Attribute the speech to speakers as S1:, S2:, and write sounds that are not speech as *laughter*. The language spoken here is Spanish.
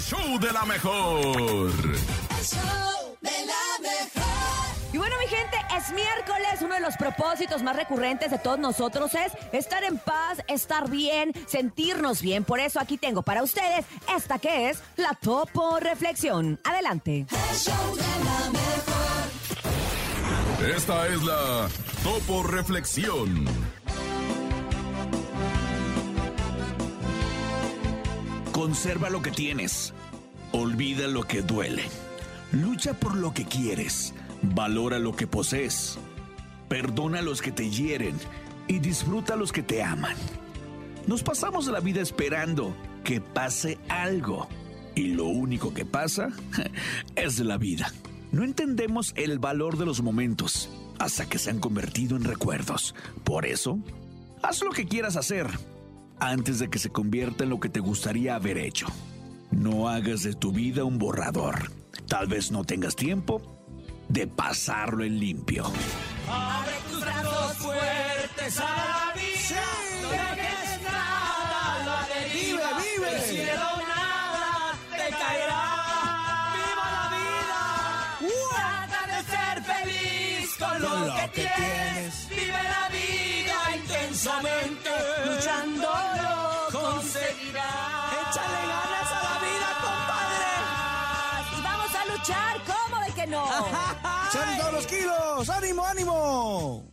S1: el show de la mejor.
S2: El show de la mejor.
S3: Y bueno, mi gente, es miércoles. Uno de los propósitos más recurrentes de todos nosotros es estar en paz, estar bien, sentirnos bien. Por eso aquí tengo para ustedes esta que es la Topo Reflexión. Adelante.
S2: El show de la mejor.
S1: Esta es la Topo Reflexión.
S4: Conserva lo que tienes. Olvida lo que duele. Lucha por lo que quieres. Valora lo que posees. Perdona a los que te hieren y disfruta a los que te aman. Nos pasamos la vida esperando que pase algo. Y lo único que pasa *laughs* es la vida. No entendemos el valor de los momentos hasta que se han convertido en recuerdos. Por eso, haz lo que quieras hacer antes de que se convierta en lo que te gustaría haber hecho. No hagas de tu vida un borrador. Tal vez no tengas tiempo de pasarlo en limpio.
S5: Abre tus brazos fuertes a la vida. No dejes nada la deriva.
S6: Vive, vive.
S5: El cielo nada te caerá. ¡Viva la vida! Trata de ser feliz con, lo,
S6: lo
S5: que,
S6: que
S5: tienes. Vive conseguirás.
S6: Échale ganas a la vida,
S3: Y vamos a luchar, ¿cómo de que no?
S6: compadre. *laughs* ¡Son todos los kilos! ¡Ánimo, ánimo!